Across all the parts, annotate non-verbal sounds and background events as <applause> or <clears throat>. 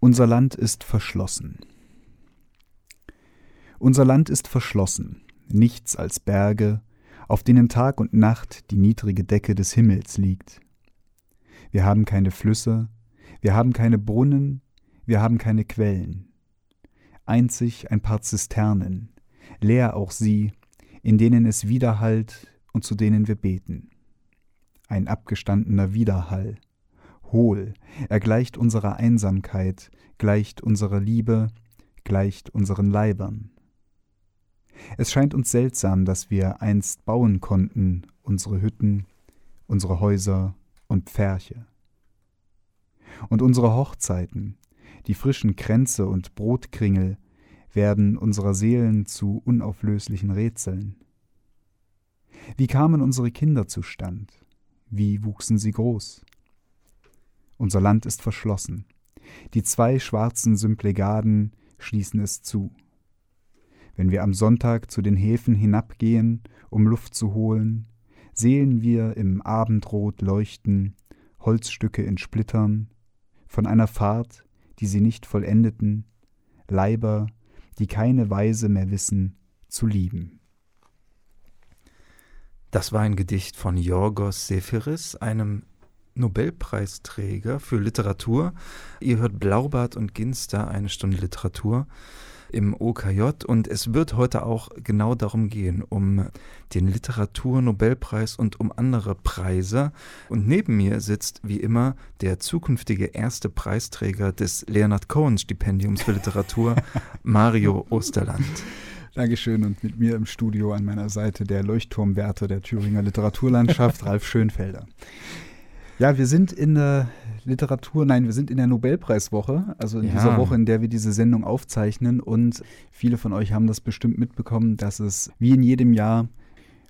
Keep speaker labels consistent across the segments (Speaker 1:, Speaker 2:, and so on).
Speaker 1: Unser Land ist verschlossen. Unser Land ist verschlossen, nichts als Berge, auf denen Tag und Nacht die niedrige Decke des Himmels liegt. Wir haben keine Flüsse, wir haben keine Brunnen, wir haben keine Quellen. Einzig ein paar Zisternen, leer auch sie, in denen es widerhallt und zu denen wir beten. Ein abgestandener Widerhall, hohl, er gleicht unserer Einsamkeit, gleicht unserer Liebe, gleicht unseren Leibern. Es scheint uns seltsam, dass wir einst bauen konnten, unsere Hütten, unsere Häuser und Pferche. Und unsere Hochzeiten, die frischen Kränze und Brotkringel, werden unserer Seelen zu unauflöslichen Rätseln. Wie kamen unsere Kinder zustand? Wie wuchsen sie groß? Unser Land ist verschlossen. Die zwei schwarzen Symplegaden schließen es zu. Wenn wir am Sonntag zu den Häfen hinabgehen, um Luft zu holen, sehen wir im Abendrot leuchten Holzstücke in Splittern, von einer Fahrt, die sie nicht vollendeten, Leiber, die keine Weise mehr wissen, zu lieben.
Speaker 2: Das war ein Gedicht von Yorgos Seferis, einem Nobelpreisträger für Literatur. Ihr hört Blaubart und Ginster, eine Stunde Literatur im OKJ und es wird heute auch genau darum gehen, um den Literaturnobelpreis und um andere Preise. Und neben mir sitzt wie immer der zukünftige erste Preisträger des Leonard Cohen Stipendiums für Literatur, <laughs> Mario Osterland.
Speaker 1: Dankeschön und mit mir im Studio an meiner Seite der Leuchtturmwärter der Thüringer Literaturlandschaft, <laughs> Ralf Schönfelder. Ja, wir sind in der Literatur, nein, wir sind in der Nobelpreiswoche, also in ja. dieser Woche, in der wir diese Sendung aufzeichnen. Und viele von euch haben das bestimmt mitbekommen, dass es wie in jedem Jahr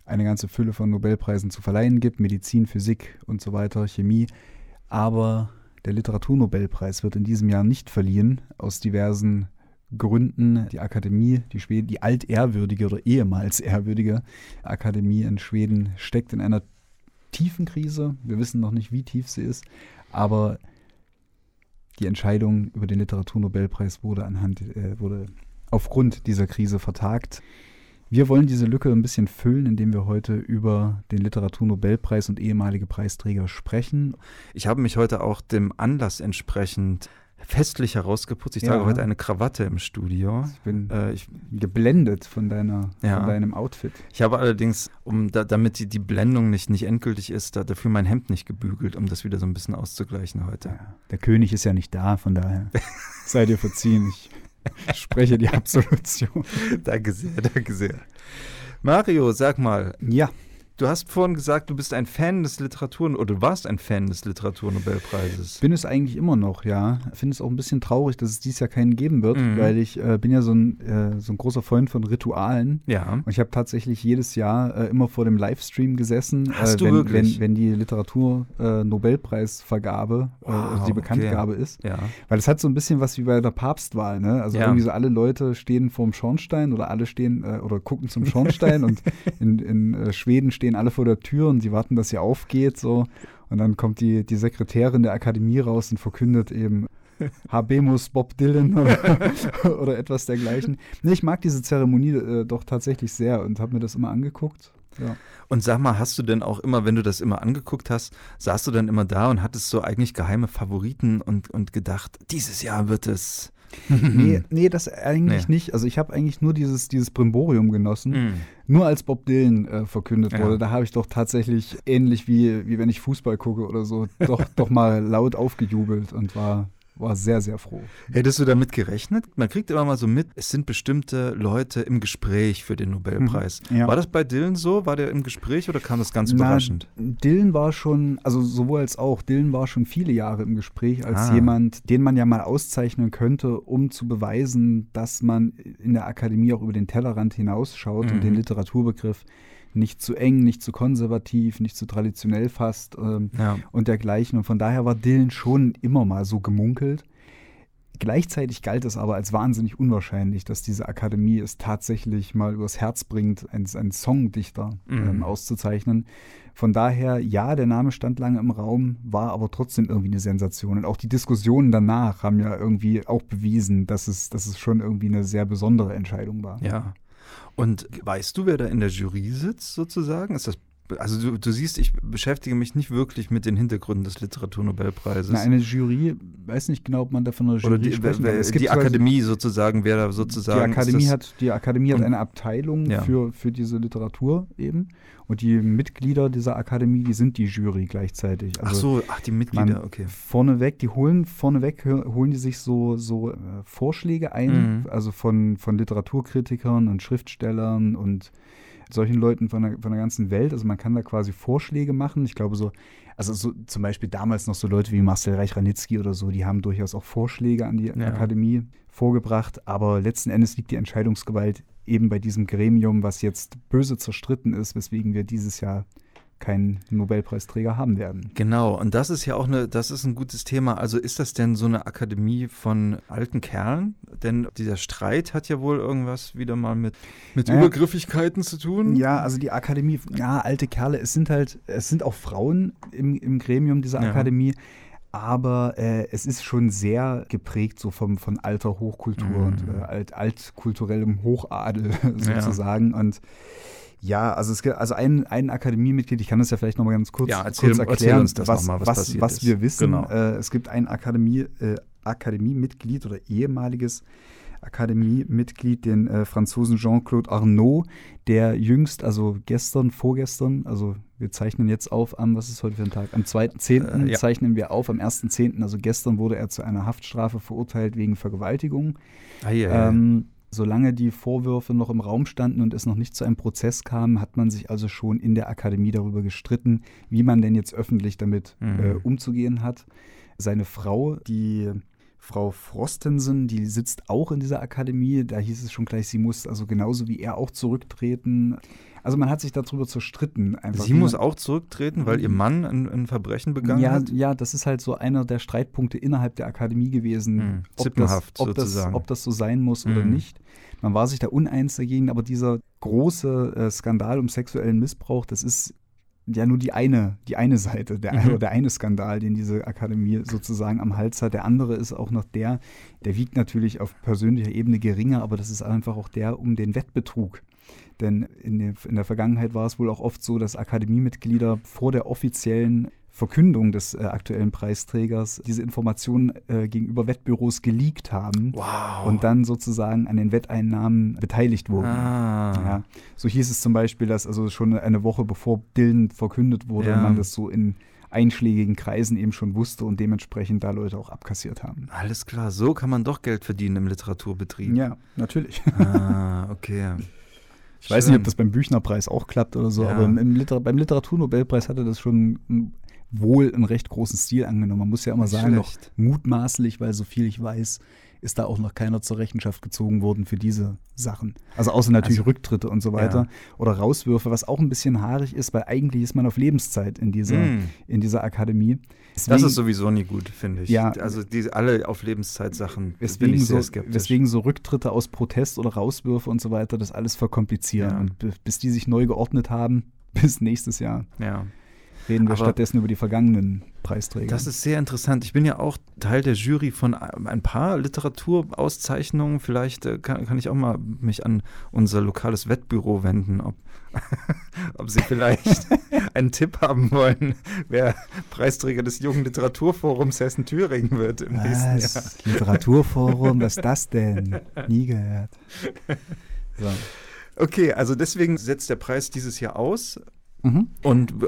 Speaker 1: eine ganze Fülle von Nobelpreisen zu verleihen gibt, Medizin, Physik und so weiter, Chemie. Aber der Literaturnobelpreis wird in diesem Jahr nicht verliehen, aus diversen Gründen. Die Akademie, die, Schweden, die altehrwürdige oder ehemals ehrwürdige Akademie in Schweden steckt in einer tiefen Krise. Wir wissen noch nicht, wie tief sie ist, aber die Entscheidung über den Literaturnobelpreis wurde anhand, äh, wurde aufgrund dieser Krise vertagt. Wir wollen diese Lücke ein bisschen füllen, indem wir heute über den Literaturnobelpreis und ehemalige Preisträger sprechen.
Speaker 2: Ich habe mich heute auch dem Anlass entsprechend festlich herausgeputzt. Ich ja. trage heute eine Krawatte im Studio.
Speaker 1: Ich bin äh, ich, geblendet von, deiner, ja. von deinem Outfit.
Speaker 2: Ich habe allerdings, um da, damit die, die Blendung nicht, nicht endgültig ist, da, dafür mein Hemd nicht gebügelt, um das wieder so ein bisschen auszugleichen heute. Ja.
Speaker 1: Der König ist ja nicht da, von daher <laughs> sei dir verziehen. Ich spreche die Absolution. <laughs>
Speaker 2: danke sehr, danke sehr. Mario, sag mal.
Speaker 1: Ja.
Speaker 2: Du hast vorhin gesagt, du bist ein Fan des Literatur- oder du warst ein Fan des Literaturnobelpreises.
Speaker 1: Bin es eigentlich immer noch, ja. Finde es auch ein bisschen traurig, dass es dieses Jahr keinen geben wird, mhm. weil ich äh, bin ja so ein, äh, so ein großer Freund von Ritualen.
Speaker 2: Ja.
Speaker 1: Und ich habe tatsächlich jedes Jahr äh, immer vor dem Livestream gesessen,
Speaker 2: hast
Speaker 1: äh,
Speaker 2: du
Speaker 1: wenn,
Speaker 2: wirklich?
Speaker 1: wenn, wenn die Literatur-Nobelpreisvergabe, äh, wow, also die Bekanntgabe
Speaker 2: okay.
Speaker 1: ist.
Speaker 2: Ja.
Speaker 1: Weil es hat so ein bisschen was wie bei der Papstwahl, ne? Also
Speaker 2: Ja.
Speaker 1: irgendwie so alle Leute stehen vorm Schornstein oder alle stehen äh, oder gucken zum Schornstein und <laughs> in, in äh, Schweden stehen alle vor der Tür und sie warten, dass sie aufgeht so und dann kommt die, die Sekretärin der Akademie raus und verkündet eben <laughs> Habemus Bob Dylan oder, <laughs> oder etwas dergleichen. Nee, ich mag diese Zeremonie äh, doch tatsächlich sehr und habe mir das immer angeguckt. Ja.
Speaker 2: Und sag mal, hast du denn auch immer, wenn du das immer angeguckt hast, saßt du dann immer da und hattest so eigentlich geheime Favoriten und, und gedacht, dieses Jahr wird es. <laughs>
Speaker 1: Nee, nee, das eigentlich
Speaker 2: Nee.
Speaker 1: nicht. Also ich habe eigentlich nur dieses, dieses Brimborium genossen.
Speaker 2: Mm.
Speaker 1: Nur als Bob Dylan äh, verkündet
Speaker 2: Ja.
Speaker 1: wurde, da habe ich doch tatsächlich ähnlich wie, wie wenn ich Fußball gucke oder so, doch, doch mal laut aufgejubelt und war, war sehr, sehr froh.
Speaker 2: Hättest du damit gerechnet? Man kriegt immer mal so mit, es sind bestimmte Leute im Gespräch für den Nobelpreis.
Speaker 1: Mhm, ja.
Speaker 2: War das bei Dylan so? War der im Gespräch oder kam das ganz
Speaker 1: Na,
Speaker 2: überraschend?
Speaker 1: Dylan war schon, also sowohl als auch, Dylan war schon viele Jahre im Gespräch als
Speaker 2: Ah.
Speaker 1: jemand, den man ja mal auszeichnen könnte, um zu beweisen, dass man in der Akademie auch über den Tellerrand hinausschaut
Speaker 2: Mhm.
Speaker 1: und den Literaturbegriff nicht zu eng, nicht zu konservativ, nicht zu traditionell fasst ähm,
Speaker 2: Ja.
Speaker 1: und dergleichen. Und von daher war Dylan schon immer mal so gemunkelt. Gleichzeitig galt es aber als wahnsinnig unwahrscheinlich, dass diese Akademie es tatsächlich mal übers Herz bringt, einen, einen Songdichter
Speaker 2: Mhm.
Speaker 1: ähm, auszuzeichnen. Von daher, ja, der Name stand lange im Raum, war aber trotzdem irgendwie eine Sensation. Und auch die Diskussionen danach haben ja irgendwie auch bewiesen, dass es, dass es schon irgendwie eine sehr besondere Entscheidung war.
Speaker 2: Ja. Und weißt du, wer da in der Jury sitzt, sozusagen? Ist das. Also du, du siehst, ich beschäftige mich nicht wirklich mit den Hintergründen des Literaturnobelpreises.
Speaker 1: Na, eine Jury, weiß nicht genau, ob man da von einer Jury
Speaker 2: Oder die,
Speaker 1: sprechen
Speaker 2: wer-
Speaker 1: kann. Es
Speaker 2: die Akademie sozusagen, wer da sozusagen.
Speaker 1: Die Akademie, hat, die Akademie hat eine Abteilung
Speaker 2: Ja.
Speaker 1: für, für diese Literatur eben. Und die Mitglieder dieser Akademie, die sind die Jury gleichzeitig.
Speaker 2: Ach
Speaker 1: Also
Speaker 2: so, ach, die Mitglieder, okay.
Speaker 1: Vorneweg, die holen vorneweg holen die sich so, so äh, Vorschläge ein,
Speaker 2: Mhm.
Speaker 1: also von, von Literaturkritikern und Schriftstellern und solchen Leuten von der, von der ganzen Welt. Also man kann da quasi Vorschläge machen. Ich glaube so, also so zum Beispiel damals noch so Leute wie Marcel Reich-Ranitzky oder so, die haben durchaus auch Vorschläge an die
Speaker 2: Ja.
Speaker 1: Akademie vorgebracht. Aber letzten Endes liegt die Entscheidungsgewalt eben bei diesem Gremium, was jetzt böse zerstritten ist, weswegen wir dieses Jahr keinen Nobelpreisträger haben werden.
Speaker 2: Genau, und das ist ja auch eine, das ist ein gutes Thema. Also ist das denn so eine Akademie von alten Kerlen? Denn dieser Streit hat ja wohl irgendwas wieder mal mit, mit
Speaker 1: Naja.
Speaker 2: Übergriffigkeiten zu tun.
Speaker 1: Ja, also die Akademie, ja, alte Kerle, es sind halt, es sind auch Frauen im, im Gremium dieser
Speaker 2: Ja.
Speaker 1: Akademie, aber äh, es ist schon sehr geprägt so vom, von alter Hochkultur
Speaker 2: Mhm.
Speaker 1: und äh, alt, altkulturellem Hochadel <laughs> sozusagen. Und ja, also es gibt also ein, ein Akademiemitglied, ich kann das ja vielleicht nochmal ganz kurz,
Speaker 2: Ja, erzähl-
Speaker 1: kurz erklären,
Speaker 2: uns das
Speaker 1: was,
Speaker 2: mal, was
Speaker 1: was, was wir wissen.
Speaker 2: Genau.
Speaker 1: Äh, es gibt ein Akademie, äh, Akademiemitglied oder ehemaliges Akademiemitglied, den äh, Franzosen Jean-Claude Arnaud, der jüngst, also gestern, vorgestern, also wir zeichnen jetzt auf am, was ist heute für ein Tag? Am 2.10.
Speaker 2: Äh, ja.
Speaker 1: zeichnen wir auf, am 1.10., also gestern wurde er zu einer Haftstrafe verurteilt wegen Vergewaltigung.
Speaker 2: Ah, ja.
Speaker 1: Ähm, solange die Vorwürfe noch im Raum standen und es noch nicht zu einem Prozess kam, hat man sich also schon in der Akademie darüber gestritten, wie man denn jetzt öffentlich damit
Speaker 2: Mhm.
Speaker 1: äh, umzugehen hat. Seine Frau, die Frau Frostensen, die sitzt auch in dieser Akademie. Da hieß es schon gleich, sie muss also genauso wie er auch zurücktreten. Also man hat sich darüber zerstritten. Einfach,
Speaker 2: Sie muss auch zurücktreten, weil ihr Mann ein, ein Verbrechen begangen
Speaker 1: ja,
Speaker 2: hat?
Speaker 1: ja, das ist halt so einer der Streitpunkte innerhalb der Akademie gewesen,
Speaker 2: Mhm.
Speaker 1: ob, das, ob, das, ob das so sein muss oder
Speaker 2: Mhm.
Speaker 1: nicht. Man war sich da uneins dagegen, aber dieser große äh, Skandal um sexuellen Missbrauch, das ist ja nur die eine, die eine Seite, der,
Speaker 2: Mhm.
Speaker 1: oder der eine Skandal, den diese Akademie sozusagen am Hals hat. Der andere ist auch noch der, der wiegt natürlich auf persönlicher Ebene geringer, aber das ist einfach auch der um den Wettbetrug. Denn in der, in der Vergangenheit war es wohl auch oft so, dass Akademiemitglieder vor der offiziellen Verkündung des äh, aktuellen Preisträgers diese Informationen äh, gegenüber Wettbüros geleakt haben
Speaker 2: Wow.
Speaker 1: und dann sozusagen an den Wetteinnahmen beteiligt wurden.
Speaker 2: ah.
Speaker 1: Ja, so hieß es zum Beispiel, dass also schon eine Woche bevor Dylan verkündet wurde,
Speaker 2: Ja.
Speaker 1: man das so in einschlägigen Kreisen eben schon wusste und dementsprechend da Leute auch abkassiert haben.
Speaker 2: Alles klar, so kann man doch Geld verdienen im Literaturbetrieb.
Speaker 1: Ja, natürlich.
Speaker 2: Ah, okay.
Speaker 1: Ich weiß nicht, ob das beim Büchnerpreis auch klappt oder so,
Speaker 2: Ja.
Speaker 1: aber im Liter beim Literaturnobelpreis hatte das schon mm, wohl einen recht großen Stil angenommen. Man muss ja immer
Speaker 2: Nicht
Speaker 1: sagen, noch mutmaßlich, weil so viel ich weiß, ist da auch noch keiner zur Rechenschaft gezogen worden für diese Sachen. Also außer natürlich
Speaker 2: Also,
Speaker 1: Rücktritte und so weiter oder Rauswürfe, was auch ein bisschen haarig ist, weil eigentlich ist man auf Lebenszeit in dieser,
Speaker 2: Mm.
Speaker 1: in dieser Akademie.
Speaker 2: Das
Speaker 1: Deswegen-
Speaker 2: ist sowieso nie gut, finde ich.
Speaker 1: Ja.
Speaker 2: Also die, alle auf Lebenszeit-Sachen bin
Speaker 1: Weswegen
Speaker 2: ich sehr
Speaker 1: so,
Speaker 2: skeptisch.
Speaker 1: weswegen so Rücktritte aus Protest oder Rauswürfe und so weiter das alles verkomplizieren.
Speaker 2: Ja.
Speaker 1: Und bi- bis die sich neu geordnet haben, <laughs> bis nächstes Jahr,
Speaker 2: ja.
Speaker 1: Reden wir
Speaker 2: Aber-
Speaker 1: stattdessen über die vergangenen Preisträger.
Speaker 2: Das ist sehr interessant. Ich bin ja auch Teil der Jury von ein paar Literaturauszeichnungen. Vielleicht äh, kann, kann ich auch mal mich an unser lokales Wettbüro wenden, ob, <laughs> ob sie vielleicht <laughs> einen Tipp haben wollen, wer Preisträger des Jungen Literaturforums Hessen-Thüringen wird im nächsten Jahr.
Speaker 1: was? Literaturforum, was ist das denn? Nie gehört. <laughs> So.
Speaker 2: Okay, also deswegen setzt der Preis dieses Jahr aus.
Speaker 1: Mhm.
Speaker 2: Und äh,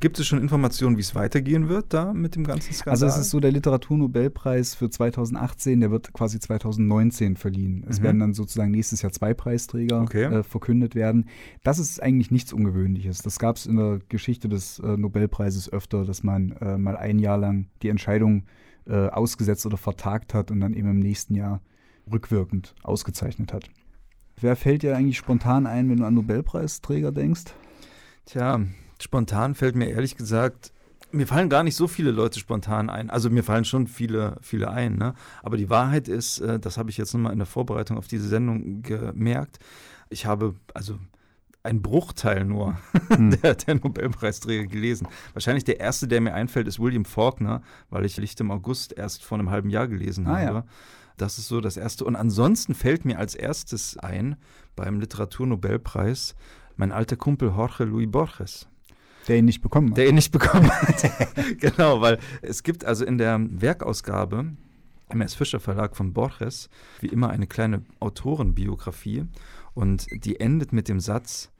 Speaker 2: gibt es schon Informationen, wie es weitergehen wird da mit dem ganzen Skandal?
Speaker 1: Also es ist so, der Literaturnobelpreis für 2018, der wird quasi 2019 verliehen. Es
Speaker 2: Mhm.
Speaker 1: werden dann sozusagen nächstes Jahr zwei Preisträger
Speaker 2: Okay.
Speaker 1: äh, verkündet werden. Das ist eigentlich nichts Ungewöhnliches. Das gab es in der Geschichte des äh, Nobelpreises öfter, dass man äh, mal ein Jahr lang die Entscheidung äh, ausgesetzt oder vertagt hat und dann eben im nächsten Jahr rückwirkend ausgezeichnet hat. Wer fällt dir eigentlich spontan ein, wenn du an Nobelpreisträger denkst?
Speaker 2: Tja, spontan fällt mir ehrlich gesagt Mir fallen gar nicht so viele Leute spontan ein. Also mir fallen schon viele, viele ein. Ne? Aber die Wahrheit ist, äh, das habe ich jetzt nochmal in der Vorbereitung auf diese Sendung gemerkt. Ich habe also einen Bruchteil nur <laughs> hm. der, der, Nobelpreisträger gelesen. Wahrscheinlich der erste, der mir einfällt, ist William Faulkner, weil ich Licht im August erst vor einem halben Jahr gelesen ah, habe. Ja. Das ist so das Erste. Und ansonsten fällt mir als erstes ein beim Literaturnobelpreis mein alter Kumpel Jorge Luis Borges.
Speaker 1: Der ihn nicht bekommen hat.
Speaker 2: Der ihn nicht bekommen hat. <laughs> genau, weil es gibt also in der Werkausgabe im S. Fischer Verlag von Borges wie immer eine kleine Autorenbiografie und die endet mit dem Satz,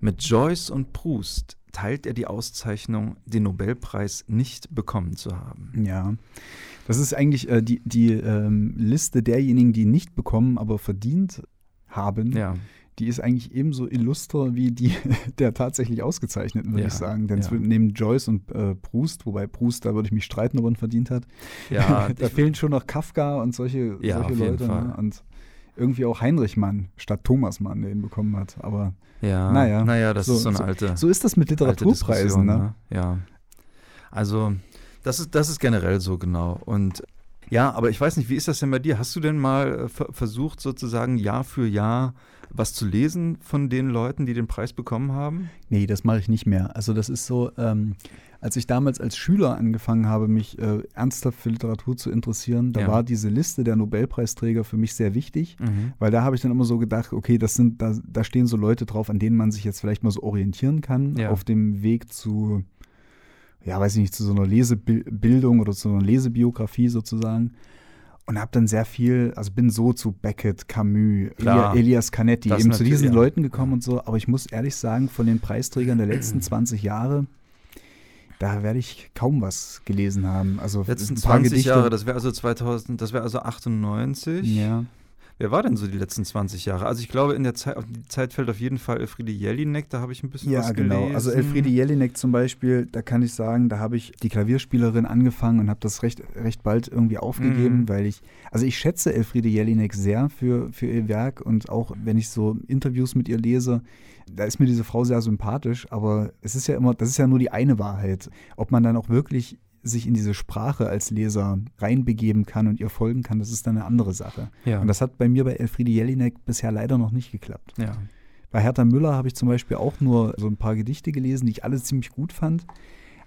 Speaker 2: mit Joyce und Proust teilt er die Auszeichnung, den Nobelpreis nicht bekommen zu haben.
Speaker 1: Ja, das ist eigentlich äh, die, die ähm, Liste derjenigen, die nicht bekommen, aber verdient haben. Ja. Die ist eigentlich ebenso illuster wie die <laughs> der tatsächlich Ausgezeichneten, würde ja, ich sagen. Denn ja. neben Joyce und äh, Proust, wobei Proust, da würde ich mich streiten, ob er verdient hat. Ja, <laughs> da fehlen schon noch Kafka und solche, ja, solche Leute. Ne? Und irgendwie auch Heinrich Mann statt Thomas Mann, der ihn bekommen hat. Aber
Speaker 2: ja, naja, naja das so, ist so eine alte.
Speaker 1: So ist das mit Literaturpreisen, ne? ne?
Speaker 2: Ja. Also das ist, das ist generell so genau. Und ja, aber ich weiß nicht, wie ist das denn bei dir? Hast du denn mal äh, versucht, sozusagen Jahr für Jahr was zu lesen von den Leuten, die den Preis bekommen haben?
Speaker 1: Nee, das mache ich nicht mehr. Also das ist so, ähm, als ich damals als Schüler angefangen habe, mich äh, ernsthaft für Literatur zu interessieren, da ja. war diese Liste der Nobelpreisträger für mich sehr wichtig, mhm. weil da habe ich dann immer so gedacht, okay, das sind, da, da stehen so Leute drauf, an denen man sich jetzt vielleicht mal so orientieren kann ja. auf dem Weg zu ja, weiß ich nicht, zu so einer Lesebildung oder zu einer Lesebiografie sozusagen. Und habe dann sehr viel, also bin so zu Beckett, Camus, Klar, Elias Canetti, eben zu diesen ja. Leuten gekommen und so. Aber ich muss ehrlich sagen, von den Preisträgern der letzten <clears throat> 20 Jahre, da werde ich kaum was gelesen haben. Also
Speaker 2: letzten 20 Gedichte. Jahre, das wäre also 2000, das wäre also 98.
Speaker 1: Ja.
Speaker 2: Wer war denn so die letzten 20 Jahre? Also ich glaube, in der Zeit, auf die Zeit fällt auf jeden Fall Elfriede Jelinek, da habe ich ein bisschen
Speaker 1: ja,
Speaker 2: was
Speaker 1: gelesen. Ja, genau. Also Elfriede Jelinek zum Beispiel, da kann ich sagen, da habe ich die Klavierspielerin angefangen und habe das recht, recht bald irgendwie aufgegeben, mhm. weil ich, also ich schätze Elfriede Jelinek sehr für, für ihr Werk und auch wenn ich so Interviews mit ihr lese, da ist mir diese Frau sehr sympathisch, aber es ist ja immer, das ist ja nur die eine Wahrheit. Ob man dann auch wirklich sich in diese Sprache als Leser reinbegeben kann und ihr folgen kann, das ist dann eine andere Sache. Ja. Und das hat bei mir bei Elfriede Jelinek bisher leider noch nicht geklappt.
Speaker 2: Ja.
Speaker 1: Bei Hertha Müller habe ich zum Beispiel auch nur so ein paar Gedichte gelesen, die ich alle ziemlich gut fand.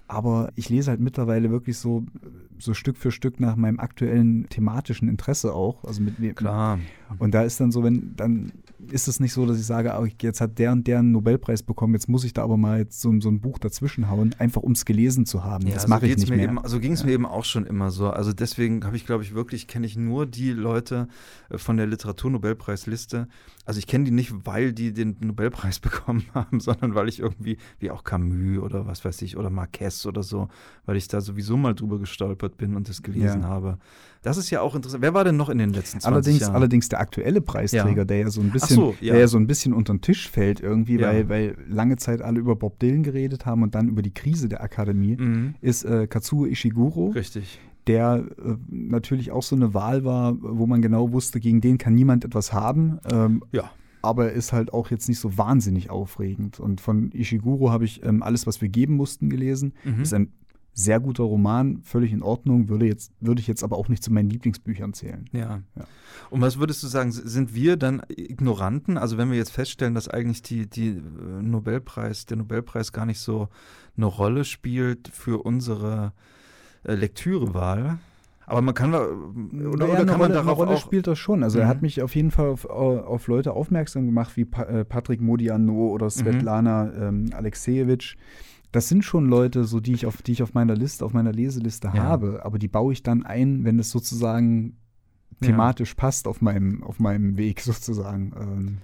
Speaker 1: Aber ich lese halt mittlerweile wirklich so, so Stück für Stück nach meinem aktuellen thematischen Interesse auch. Also mit,
Speaker 2: Klar.
Speaker 1: Und da ist dann so, wenn, dann ist es nicht so, dass ich sage, oh, jetzt hat der und der einen Nobelpreis bekommen, jetzt muss ich da aber mal jetzt so, so ein Buch dazwischen hauen, einfach um es gelesen zu haben. Ja, das mache so ich nicht mehr.
Speaker 2: Eben, so ging es ja. mir eben auch schon immer so. Also deswegen habe ich, glaube ich, wirklich, kenne ich nur die Leute äh, von der Literaturnobelpreisliste. Also ich kenne die nicht, weil die den Nobelpreis <laughs> bekommen haben, sondern weil ich irgendwie, wie auch Camus oder was weiß ich, oder Marquez oder so, weil ich da sowieso mal drüber gestolpert bin und das gelesen ja. habe. Das ist ja auch interessant. Wer war denn noch in den letzten 20
Speaker 1: allerdings,
Speaker 2: Jahren?
Speaker 1: Allerdings der aktuelle Preisträger, ja. der ja so ein bisschen, so, ja. der ja so ein bisschen unter den Tisch fällt irgendwie, weil, weil lange Zeit alle über Bob Dylan geredet haben und dann über die Krise der Akademie, mhm. ist äh, Katsuo Ishiguro.
Speaker 2: Richtig
Speaker 1: der äh, natürlich auch so eine Wahl war, wo man genau wusste, gegen den kann niemand etwas haben. Ähm,
Speaker 2: ja.
Speaker 1: Aber ist halt auch jetzt nicht so wahnsinnig aufregend. Und von Ishiguro habe ich ähm, alles, was wir geben mussten, gelesen. Mhm. Ist ein sehr guter Roman, völlig in Ordnung, würde, jetzt, würde ich jetzt aber auch nicht zu meinen Lieblingsbüchern zählen.
Speaker 2: Ja. ja. Und was würdest du sagen, sind wir dann Ignoranten? Also wenn wir jetzt feststellen, dass eigentlich die, die äh, Nobelpreis, der Nobelpreis gar nicht so eine Rolle spielt für unsere äh, Lektürewahl, aber man kann oder,
Speaker 1: naja, oder kann man Rolle, darauf eine Rolle auch spielt das schon. Also mhm. er hat mich auf jeden Fall auf, auf Leute aufmerksam gemacht wie pa äh, Patrick Modiano oder mhm. Svetlana mhm. ähm, Alexejewitsch das sind schon Leute, so die ich auf, die ich auf meiner Liste, auf meiner Leseliste ja. habe, aber die baue ich dann ein, wenn es sozusagen thematisch ja. passt auf meinem, auf meinem Weg sozusagen. Ähm.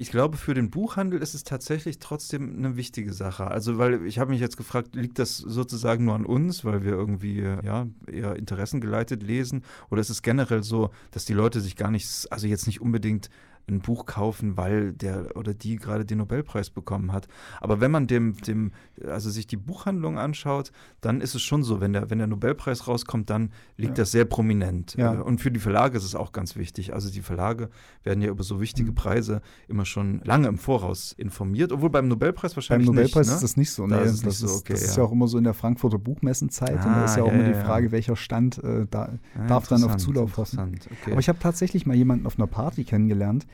Speaker 2: Ich glaube, für den Buchhandel ist es tatsächlich trotzdem eine wichtige Sache. Also, weil ich habe mich jetzt gefragt, liegt das sozusagen nur an uns, weil wir irgendwie ja eher interessengeleitet lesen, oder ist es generell so, dass die Leute sich gar nicht, also jetzt nicht unbedingt ein Buch kaufen, weil der oder die gerade den Nobelpreis bekommen hat. Aber wenn man dem, dem, also sich die Buchhandlung anschaut, dann ist es schon so, wenn der, wenn der Nobelpreis rauskommt, dann liegt
Speaker 1: Ja.
Speaker 2: das sehr prominent.
Speaker 1: Ja.
Speaker 2: Äh, Und für die Verlage ist es auch ganz wichtig. Also die Verlage werden ja über so wichtige
Speaker 1: Mhm.
Speaker 2: Preise immer schon lange im Voraus informiert, obwohl beim Nobelpreis
Speaker 1: Beim
Speaker 2: wahrscheinlich
Speaker 1: Nobelpreis
Speaker 2: nicht.
Speaker 1: ist
Speaker 2: Ne?
Speaker 1: das nicht so.
Speaker 2: Da
Speaker 1: Nee,
Speaker 2: ist
Speaker 1: das
Speaker 2: nicht so,
Speaker 1: ist,
Speaker 2: okay,
Speaker 1: das ist
Speaker 2: ja.
Speaker 1: ja auch immer so in der Frankfurter Buchmessenzeit und da
Speaker 2: Ah,
Speaker 1: ist ja auch
Speaker 2: ja,
Speaker 1: immer die
Speaker 2: ja, ja.
Speaker 1: Frage, welcher Stand äh, da.
Speaker 2: Ja,
Speaker 1: darf dann auf Zulauf hoffen.
Speaker 2: Okay.
Speaker 1: Aber ich habe tatsächlich mal jemanden auf einer Party kennengelernt,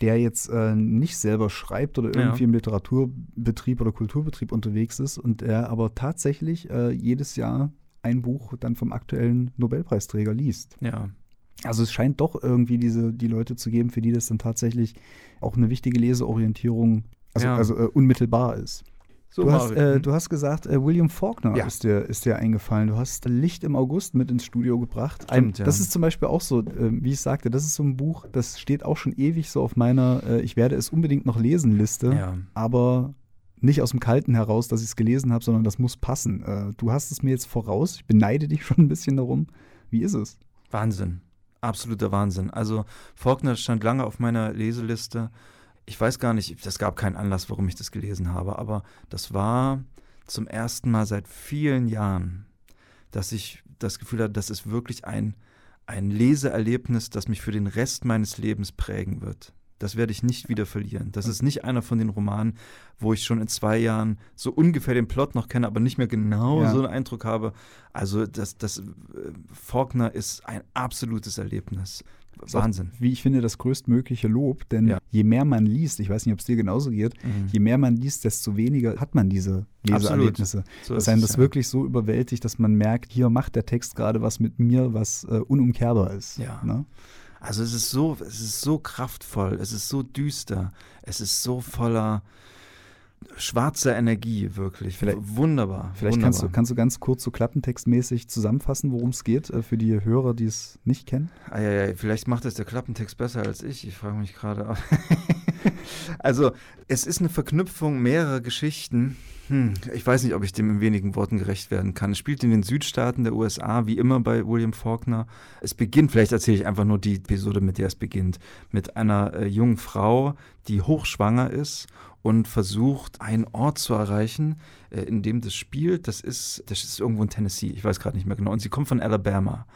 Speaker 1: der jetzt äh, nicht selber schreibt oder
Speaker 2: Ja.
Speaker 1: irgendwie im Literaturbetrieb oder Kulturbetrieb unterwegs ist und er aber tatsächlich äh, jedes Jahr ein Buch dann vom aktuellen Nobelpreisträger liest.
Speaker 2: ja.
Speaker 1: Also es scheint doch irgendwie diese die Leute zu geben, für die das dann tatsächlich auch eine wichtige Leseorientierung, also,
Speaker 2: Ja.
Speaker 1: also äh, unmittelbar ist.
Speaker 2: So,
Speaker 1: du, hast, äh, du hast gesagt, äh, William Faulkner
Speaker 2: Ja.
Speaker 1: ist, dir, ist dir eingefallen. Du hast Licht im August mit ins Studio gebracht.
Speaker 2: Stimmt, ja.
Speaker 1: Das ist zum Beispiel auch so, äh, wie ich sagte, das ist so ein Buch, das steht auch schon ewig so auf meiner äh, Ich werde es unbedingt noch lesen Liste,
Speaker 2: ja.
Speaker 1: aber nicht aus dem Kalten heraus, dass ich es gelesen habe, sondern das muss passen. Äh, du hast es mir jetzt voraus. Ich beneide dich <laughs> schon ein bisschen darum. Wie ist es?
Speaker 2: Wahnsinn. Absoluter Wahnsinn. Also Faulkner stand lange auf meiner Leseliste. Ich weiß gar nicht, es gab keinen Anlass, warum ich das gelesen habe, aber das war zum ersten Mal seit vielen Jahren, dass ich das Gefühl hatte, das ist wirklich ein, ein Leseerlebnis, das mich für den Rest meines Lebens prägen wird. Das werde ich nicht wieder verlieren. Das ist nicht einer von den Romanen, wo ich schon in zwei Jahren so ungefähr den Plot noch kenne, aber nicht mehr genau
Speaker 1: Ja.
Speaker 2: so einen Eindruck habe. Also das, das äh, Faulkner ist ein absolutes Erlebnis.
Speaker 1: Ist auch,
Speaker 2: Wahnsinn.
Speaker 1: Wie ich finde, das größtmögliche Lob, denn
Speaker 2: Ja.
Speaker 1: je mehr man liest, ich weiß nicht, ob es dir genauso geht,
Speaker 2: Mhm.
Speaker 1: je mehr man liest, desto weniger hat man diese Leseerlebnisse.
Speaker 2: So
Speaker 1: dass einen das
Speaker 2: ja.
Speaker 1: wirklich so überwältigt, dass man merkt, hier macht der Text gerade was mit mir, was äh, unumkehrbar ist.
Speaker 2: Ja.
Speaker 1: Ne?
Speaker 2: Also es ist so, es ist so kraftvoll, es ist so düster, es ist so voller schwarzer Energie, wirklich.
Speaker 1: Vielleicht-
Speaker 2: wunderbar.
Speaker 1: Vielleicht
Speaker 2: wunderbar.
Speaker 1: kannst du, kannst du ganz kurz so klappentextmäßig zusammenfassen, worum es geht, äh, für die Hörer, die es nicht kennen.
Speaker 2: Eieiei, vielleicht macht es der Klappentext besser als ich. Ich frage mich gerade. <laughs> also, es ist eine Verknüpfung mehrerer Geschichten. Hm, ich weiß nicht, ob ich dem in wenigen Worten gerecht werden kann. Es spielt in den Südstaaten der USA, wie immer bei William Faulkner. Es beginnt, vielleicht erzähle ich einfach nur die Episode, mit der es beginnt, mit einer äh, jungen Frau, die hochschwanger ist und versucht, einen Ort zu erreichen, äh, in dem das spielt. Das ist, das ist irgendwo in Tennessee, ich weiß gerade nicht mehr genau. Und sie kommt von Alabama.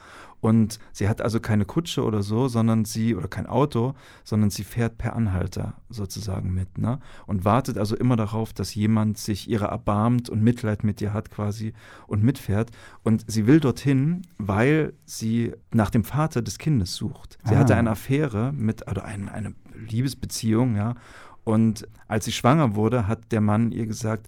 Speaker 2: Und sie hat also keine Kutsche oder so, sondern sie, oder kein Auto, sondern sie fährt per Anhalter sozusagen mit, ne? Und wartet also immer darauf, dass jemand sich ihrer erbarmt und Mitleid mit ihr hat quasi und mitfährt. Und sie will dorthin, weil sie nach dem Vater des Kindes sucht. Sie
Speaker 1: Ah.
Speaker 2: hatte eine Affäre mit, oder ein, eine Liebesbeziehung, ja. Und als sie schwanger wurde, hat der Mann ihr gesagt,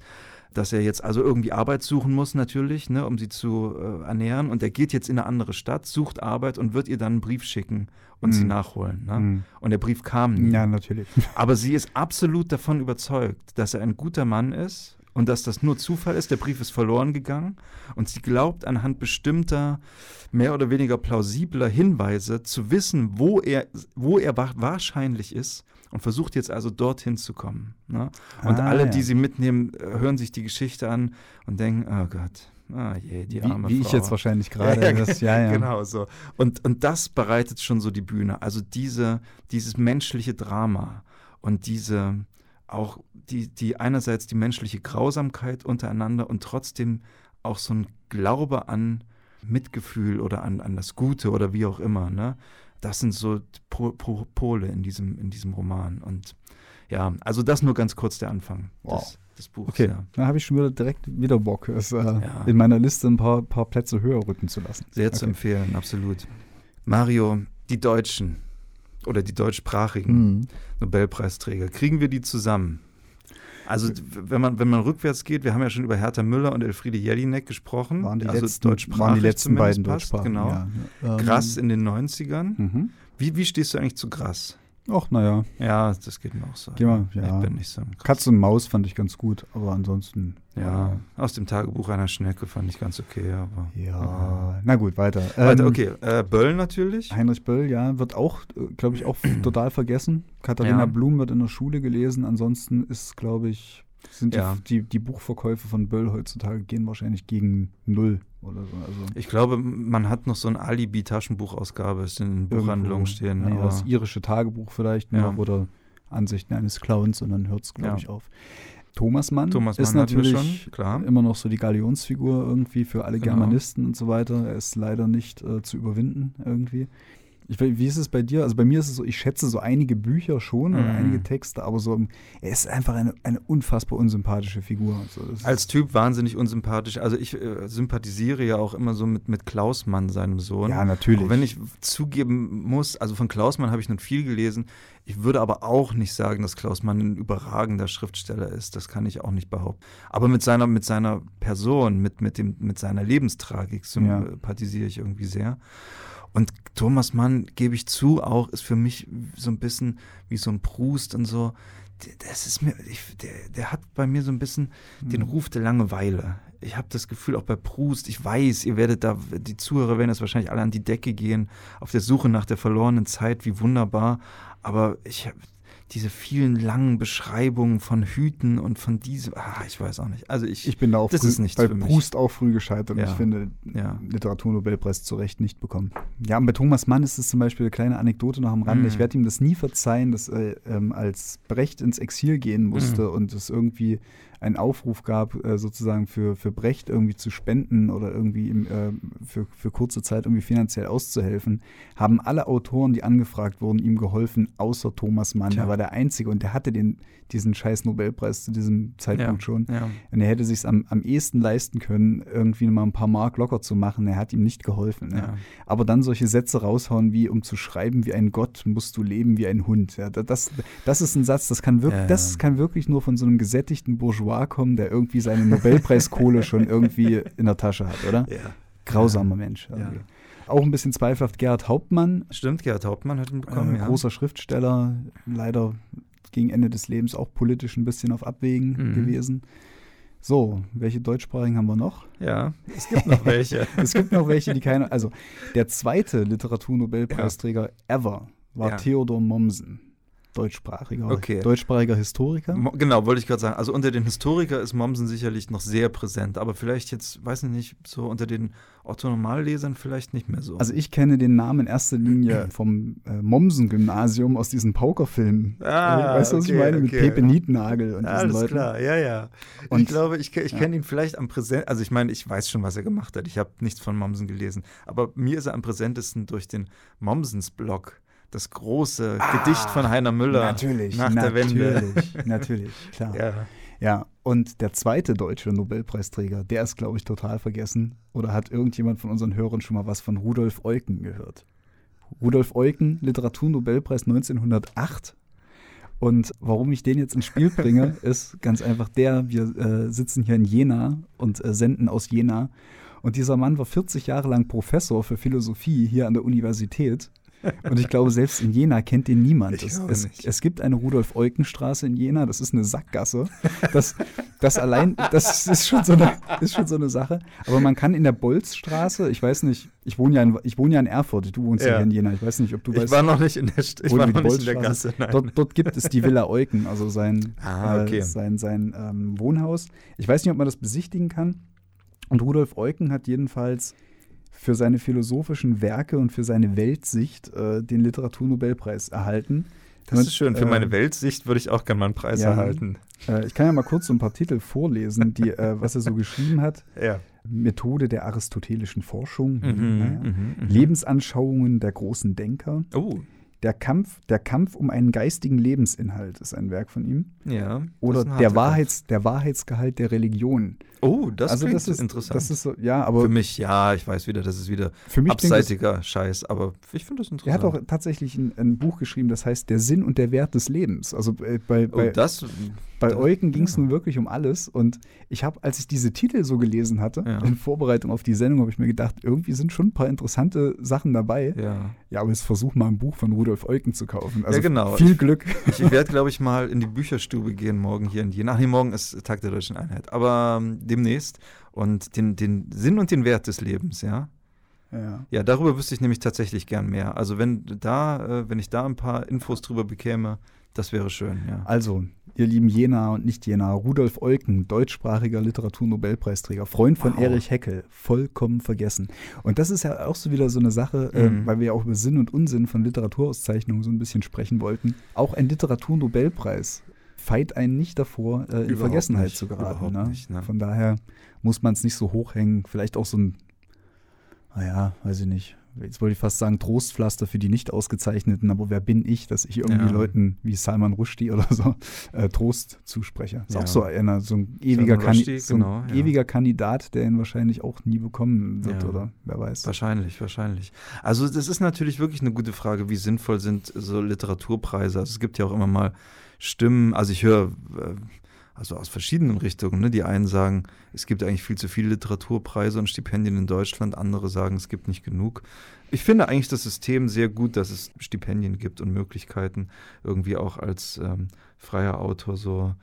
Speaker 2: dass er jetzt also irgendwie Arbeit suchen muss natürlich, ne, um sie zu äh, ernähren. Und er geht jetzt in eine andere Stadt, sucht Arbeit und wird ihr dann einen Brief schicken und sie
Speaker 1: Mhm.
Speaker 2: nachholen. Ne?
Speaker 1: Mhm.
Speaker 2: Und der Brief kam nie.
Speaker 1: Ja, natürlich. <laughs>
Speaker 2: Aber sie ist absolut davon überzeugt, dass er ein guter Mann ist und dass das nur Zufall ist. Der Brief ist verloren gegangen und sie glaubt anhand bestimmter, mehr oder weniger plausibler Hinweise zu wissen, wo er, wo er wa wahrscheinlich ist und versucht jetzt also dorthin zu kommen. Ne? Und
Speaker 1: Ah,
Speaker 2: alle,
Speaker 1: ja.
Speaker 2: die sie mitnehmen, äh, hören sich die Geschichte an und denken, oh Gott, ah je, die arme
Speaker 1: Wie, wie
Speaker 2: Frau.
Speaker 1: ich jetzt wahrscheinlich <laughs> gerade.
Speaker 2: Ja,
Speaker 1: ja, ja.
Speaker 2: Genau so. Und, und das bereitet schon so die Bühne. Also diese, dieses menschliche Drama und diese auch die, die einerseits die menschliche Grausamkeit untereinander und trotzdem auch so ein Glaube an Mitgefühl oder an, an das Gute oder wie auch immer. Ne? Das sind so po, po, Pole in diesem, in diesem Roman. Und ja, also das nur ganz kurz der Anfang
Speaker 1: Wow.
Speaker 2: des, des Buchs.
Speaker 1: Okay,
Speaker 2: Ja.
Speaker 1: dann habe ich schon wieder direkt wieder Bock, es äh,
Speaker 2: Ja.
Speaker 1: in meiner Liste ein paar, paar Plätze höher rücken zu lassen.
Speaker 2: Sehr zu
Speaker 1: Okay.
Speaker 2: empfehlen, absolut. Mario, die Deutschen oder die deutschsprachigen
Speaker 1: Mhm.
Speaker 2: Nobelpreisträger, kriegen wir die zusammen? Also wenn man, wenn man rückwärts geht, wir haben ja schon über Hertha Müller und Elfriede Jelinek gesprochen.
Speaker 1: Waren die
Speaker 2: also
Speaker 1: letzten, waren die letzten beiden
Speaker 2: passt,
Speaker 1: Deutschsprachen.
Speaker 2: Genau.
Speaker 1: Ja.
Speaker 2: Grass in den 90ern.
Speaker 1: Mhm.
Speaker 2: Wie, wie stehst du eigentlich zu Grass?
Speaker 1: Ach, naja.
Speaker 2: Ja, das geht mir auch so.
Speaker 1: Geh mal, ja.
Speaker 2: Ich bin nicht so.
Speaker 1: Katze und Maus fand ich ganz gut, aber ansonsten.
Speaker 2: Ja, aus dem Tagebuch einer Schnecke fand ich ganz okay, aber.
Speaker 1: Ja, na gut, weiter.
Speaker 2: Weiter,
Speaker 1: Ähm,
Speaker 2: okay. Äh, Böll natürlich.
Speaker 1: Heinrich Böll, ja, wird auch, glaube ich, auch <clears throat> total vergessen. Katharina
Speaker 2: Ja.
Speaker 1: Blum wird in der Schule gelesen. Ansonsten ist, glaube ich, sind die,
Speaker 2: Ja.
Speaker 1: die, die Buchverkäufe von Böll heutzutage gehen wahrscheinlich gegen null oder so. Also
Speaker 2: Ich glaube, man hat noch so ein Alibi-Taschenbuchausgabe, ist in den Buchhandlungen stehen.
Speaker 1: Ja, das irische Tagebuch vielleicht
Speaker 2: Ja.
Speaker 1: noch oder Ansichten eines Clowns und dann hört es, glaube
Speaker 2: Ja.
Speaker 1: ich, auf. Thomas Mann
Speaker 2: Thomas
Speaker 1: ist
Speaker 2: Mann wir
Speaker 1: natürlich
Speaker 2: schon,
Speaker 1: immer noch so die Galionsfigur irgendwie für alle
Speaker 2: Genau.
Speaker 1: Germanisten und so weiter. Er ist leider nicht äh, zu überwinden irgendwie. Ich, wie ist es bei dir? Also bei mir ist es so, ich schätze so einige Bücher schon oder
Speaker 2: Mhm.
Speaker 1: einige Texte, aber so, er ist einfach eine, eine unfassbar unsympathische Figur. So,
Speaker 2: Als Typ wahnsinnig unsympathisch. Also ich äh, sympathisiere ja auch immer so mit, mit Klaus Mann, seinem Sohn.
Speaker 1: ja, natürlich.
Speaker 2: Auch wenn ich zugeben muss, also von Klaus Mann habe ich nun viel gelesen. Ich würde aber auch nicht sagen, dass Klaus Mann ein überragender Schriftsteller ist. Das kann ich auch nicht behaupten. Aber mit seiner, mit seiner Person, mit, mit, dem, mit seiner Lebenstragik
Speaker 1: Ja.
Speaker 2: sympathisiere ich irgendwie sehr. Und Thomas Mann, gebe ich zu, auch ist für mich so ein bisschen wie so ein Prust und so. Der- Das ist mir, ich, der, der hat bei mir so ein bisschen den
Speaker 1: Mhm.
Speaker 2: Ruf der Langeweile. Ich habe das Gefühl, auch bei Proust, ich weiß, ihr werdet da, die Zuhörer werden jetzt wahrscheinlich alle an die Decke gehen, auf der Suche nach der verlorenen Zeit, wie wunderbar. Aber ich habe diese vielen langen Beschreibungen von Hüten und von diesem, ah, ich weiß auch nicht. Also ich,
Speaker 1: Ich bin da auch
Speaker 2: Das
Speaker 1: früh,
Speaker 2: ist nichts
Speaker 1: bei
Speaker 2: für mich.
Speaker 1: Proust auch früh gescheitert und
Speaker 2: Ja.
Speaker 1: ich finde,
Speaker 2: Ja.
Speaker 1: Literaturnobelpreis zu Recht nicht bekommen. Ja, und bei Thomas Mann ist es zum Beispiel eine kleine Anekdote noch am Rande.
Speaker 2: Mhm.
Speaker 1: Ich werde ihm das nie verzeihen, dass äh, ähm, als Brecht ins Exil gehen musste
Speaker 2: Mhm.
Speaker 1: und es irgendwie einen Aufruf gab, äh, sozusagen für, für Brecht irgendwie zu spenden oder irgendwie ihm, äh, für, für kurze Zeit irgendwie finanziell auszuhelfen, haben alle Autoren, die angefragt wurden, ihm geholfen, außer Thomas Mann.
Speaker 2: Tja.
Speaker 1: Er war der Einzige und der hatte den, diesen scheiß Nobelpreis zu diesem Zeitpunkt
Speaker 2: Ja.
Speaker 1: schon.
Speaker 2: ja.
Speaker 1: Und er hätte sich am, am ehesten leisten können, irgendwie mal ein paar Mark locker zu machen. Er hat ihm nicht geholfen. Ja.
Speaker 2: Ja.
Speaker 1: Aber dann solche Sätze raushauen, wie um zu schreiben wie ein Gott, musst du leben wie ein Hund. Ja, da- das, das ist ein Satz, das kann, wirk das kann wirklich nur von so einem gesättigten Bourgeois kommen, der irgendwie seine Nobelpreiskohle <laughs> schon irgendwie in der Tasche hat, oder?
Speaker 2: ja.
Speaker 1: Grausamer Mensch. irgendwie. Auch ein bisschen zweifelhaft Gerhard Hauptmann,
Speaker 2: Stimmt, Gerhard Hauptmann hat ihn bekommen,
Speaker 1: äh,
Speaker 2: ja.
Speaker 1: großer Schriftsteller, leider gegen Ende des Lebens auch politisch ein bisschen auf Abwägen
Speaker 2: Mhm.
Speaker 1: gewesen. So, welche deutschsprachigen haben wir noch?
Speaker 2: Ja, es gibt noch welche. <laughs>
Speaker 1: Es gibt noch welche, die keine. Also, der zweite Literaturnobelpreisträger ever war
Speaker 2: Ja.
Speaker 1: Theodor Mommsen. Deutschsprachiger,
Speaker 2: Okay.
Speaker 1: deutschsprachiger Historiker.
Speaker 2: Mo- Genau, wollte ich gerade sagen. Also unter den Historiker ist Mommsen sicherlich noch sehr präsent, aber vielleicht jetzt, weiß ich nicht, so unter den Otto-Normallesern vielleicht nicht mehr so.
Speaker 1: Also ich kenne den Namen in erster Linie <clears throat> vom äh, Mommsen-Gymnasium aus diesen Paukerfilmen.
Speaker 2: Ah,
Speaker 1: weißt du, was ich
Speaker 2: okay,
Speaker 1: meine? Mit
Speaker 2: okay.
Speaker 1: Pepe Nietnagel und diesen
Speaker 2: Alles
Speaker 1: Leuten.
Speaker 2: klar, ja, ja.
Speaker 1: Und-
Speaker 2: ich glaube, ich, ich
Speaker 1: ja.
Speaker 2: kenne ihn vielleicht am präsent, also ich meine, ich weiß schon, was er gemacht hat. Ich habe nichts von Mommsen gelesen, aber mir ist er am präsentesten durch den Mommsens-Blog, das große Gedicht von Heiner Müller
Speaker 1: Ah, Natürlich,
Speaker 2: nach der Wende.
Speaker 1: natürlich, natürlich, klar. <laughs>
Speaker 2: Ja.
Speaker 1: Ja, und der zweite deutsche Nobelpreisträger, der ist, glaube ich, total vergessen. Oder hat irgendjemand von unseren Hörern schon mal was von Rudolf Eucken gehört? Rudolf Eucken, Literaturnobelpreis 1908. Und warum ich den jetzt ins Spiel bringe, <laughs> ist ganz einfach der, wir äh, sitzen hier in Jena und äh, senden aus Jena. Und dieser Mann war 40 Jahre lang Professor für Philosophie hier an der Universität. Und ich glaube, selbst in Jena kennt ihn niemand.
Speaker 2: Ich
Speaker 1: Es, es, es gibt eine Rudolf-Eucken-Straße in Jena, das ist eine Sackgasse. Das, das allein, das ist schon, so eine, ist schon so eine Sache. Aber man kann in der Bolzstraße, ich weiß nicht, ich wohne ja in, ich wohne ja in Erfurt, du wohnst ja,
Speaker 2: Ja.
Speaker 1: hier in Jena, ich weiß nicht, ob du
Speaker 2: Ich
Speaker 1: weißt.
Speaker 2: war noch nicht in der, St ich war noch nicht in der Gasse.
Speaker 1: Dort, dort gibt es die Villa Eucken, also sein,
Speaker 2: Ah, okay.
Speaker 1: äh, sein, sein ähm, Wohnhaus. Ich weiß nicht, ob man das besichtigen kann. Und Rudolf Eucken hat jedenfalls für seine philosophischen Werke und für seine Weltsicht äh, den Literaturnobelpreis erhalten.
Speaker 2: das ist schön. Für
Speaker 1: äh,
Speaker 2: meine Weltsicht würde ich auch gerne mal einen Preis
Speaker 1: ja.
Speaker 2: erhalten.
Speaker 1: Äh, ich kann ja mal kurz so ein paar Titel vorlesen, die, äh, was er so geschrieben hat. <laughs>
Speaker 2: Ja.
Speaker 1: Methode der aristotelischen Forschung,
Speaker 2: Mhm,
Speaker 1: naja.
Speaker 2: mhm, mhm.
Speaker 1: Lebensanschauungen der großen Denker.
Speaker 2: Oh,
Speaker 1: Der Kampf, der Kampf um einen geistigen Lebensinhalt ist ein Werk von ihm.
Speaker 2: ja.
Speaker 1: Oder der, Wahrheits, der Wahrheitsgehalt der Religion.
Speaker 2: Oh, das
Speaker 1: also das ist
Speaker 2: interessant.
Speaker 1: Das ist so, ja, aber
Speaker 2: für mich, ja, ich weiß wieder, das ist wieder
Speaker 1: für mich klingt das,
Speaker 2: abseitiger Scheiß, aber ich finde das
Speaker 1: er
Speaker 2: interessant.
Speaker 1: hat auch tatsächlich ein, ein Buch geschrieben, das heißt Der Sinn und der Wert des Lebens. Also äh, bei,
Speaker 2: oh,
Speaker 1: bei,
Speaker 2: das,
Speaker 1: bei
Speaker 2: das-
Speaker 1: Eugen ging es
Speaker 2: ja.
Speaker 1: nun wirklich um alles. Und ich habe, als ich diese Titel so gelesen hatte,
Speaker 2: Ja.
Speaker 1: in Vorbereitung auf die Sendung, habe ich mir gedacht, irgendwie sind schon ein paar interessante Sachen dabei.
Speaker 2: ja.
Speaker 1: Ja, aber jetzt versuch mal ein Buch von Rudolf Eugen zu kaufen. Also
Speaker 2: genau.
Speaker 1: viel Glück.
Speaker 2: Ich werde, glaube ich, mal in die Bücherstube gehen morgen hier in Jena. Ach nee, morgen ist Tag der Deutschen Einheit, aber ähm, demnächst. Und den, den Sinn und den Wert des Lebens, ja.
Speaker 1: Ja.
Speaker 2: Ja, darüber wüsste ich nämlich tatsächlich gern mehr. Also wenn da, äh, wenn ich da ein paar Infos drüber bekäme, das wäre schön, ja.
Speaker 1: Also, ihr lieben Jena und nicht Jena, Rudolf Eucken, deutschsprachiger Literaturnobelpreisträger, Freund von
Speaker 2: Wow.
Speaker 1: Erich Heckel, vollkommen vergessen. Und das ist ja auch so wieder so eine Sache, äh,
Speaker 2: Mhm.
Speaker 1: weil wir ja auch über Sinn und Unsinn von Literaturauszeichnungen so ein bisschen sprechen wollten. Auch ein Literaturnobelpreis feit einen nicht davor, äh, in
Speaker 2: Überhaupt
Speaker 1: Vergessenheit
Speaker 2: nicht,
Speaker 1: zu geraten. Ne?
Speaker 2: nicht, ne?
Speaker 1: Von daher muss man es nicht so hochhängen. Vielleicht auch so ein, naja, weiß ich nicht. Jetzt wollte ich fast sagen, Trostpflaster für die nicht ausgezeichneten, aber wer bin ich, dass ich irgendwie
Speaker 2: Ja.
Speaker 1: Leuten wie Salman Rushdie oder so äh, Trost zuspreche? Ist
Speaker 2: Ja.
Speaker 1: auch so einer, so ein ewiger,
Speaker 2: Rushdie,
Speaker 1: so ein
Speaker 2: genau, ja.
Speaker 1: ewiger Kandidat, der ihn wahrscheinlich auch nie bekommen wird, oder wer weiß.
Speaker 2: Wahrscheinlich, wahrscheinlich. Also das ist natürlich wirklich eine gute Frage, wie sinnvoll sind so Literaturpreise. Also es gibt ja auch immer mal Stimmen, also ich höre äh, also aus verschiedenen Richtungen. Ne? Die einen sagen, es gibt eigentlich viel zu viele Literaturpreise und Stipendien in Deutschland, andere sagen, es gibt nicht genug. Ich finde eigentlich das System sehr gut, dass es Stipendien gibt und Möglichkeiten, irgendwie auch als ähm, freier Autor so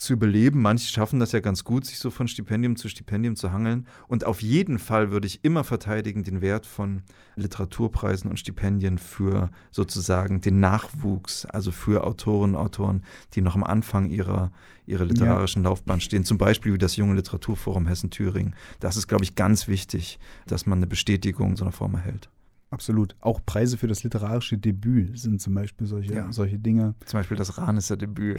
Speaker 2: zu überleben. Manche schaffen das ja ganz gut, sich so von Stipendium zu Stipendium zu hangeln. Und auf jeden Fall würde ich immer verteidigen den Wert von Literaturpreisen und Stipendien für sozusagen den Nachwuchs, also für Autorinnen und Autoren, die noch am Anfang ihrer, ihrer literarischen Laufbahn stehen. Zum Beispiel wie das Junge Literaturforum Hessen-Thüringen. Das ist, glaube ich, ganz wichtig, dass man eine Bestätigung so einer Form erhält.
Speaker 1: Absolut. Auch Preise für das literarische Debüt sind zum Beispiel solche,
Speaker 2: Ja.
Speaker 1: solche Dinge.
Speaker 2: Zum Beispiel das Rahnesser Debüt,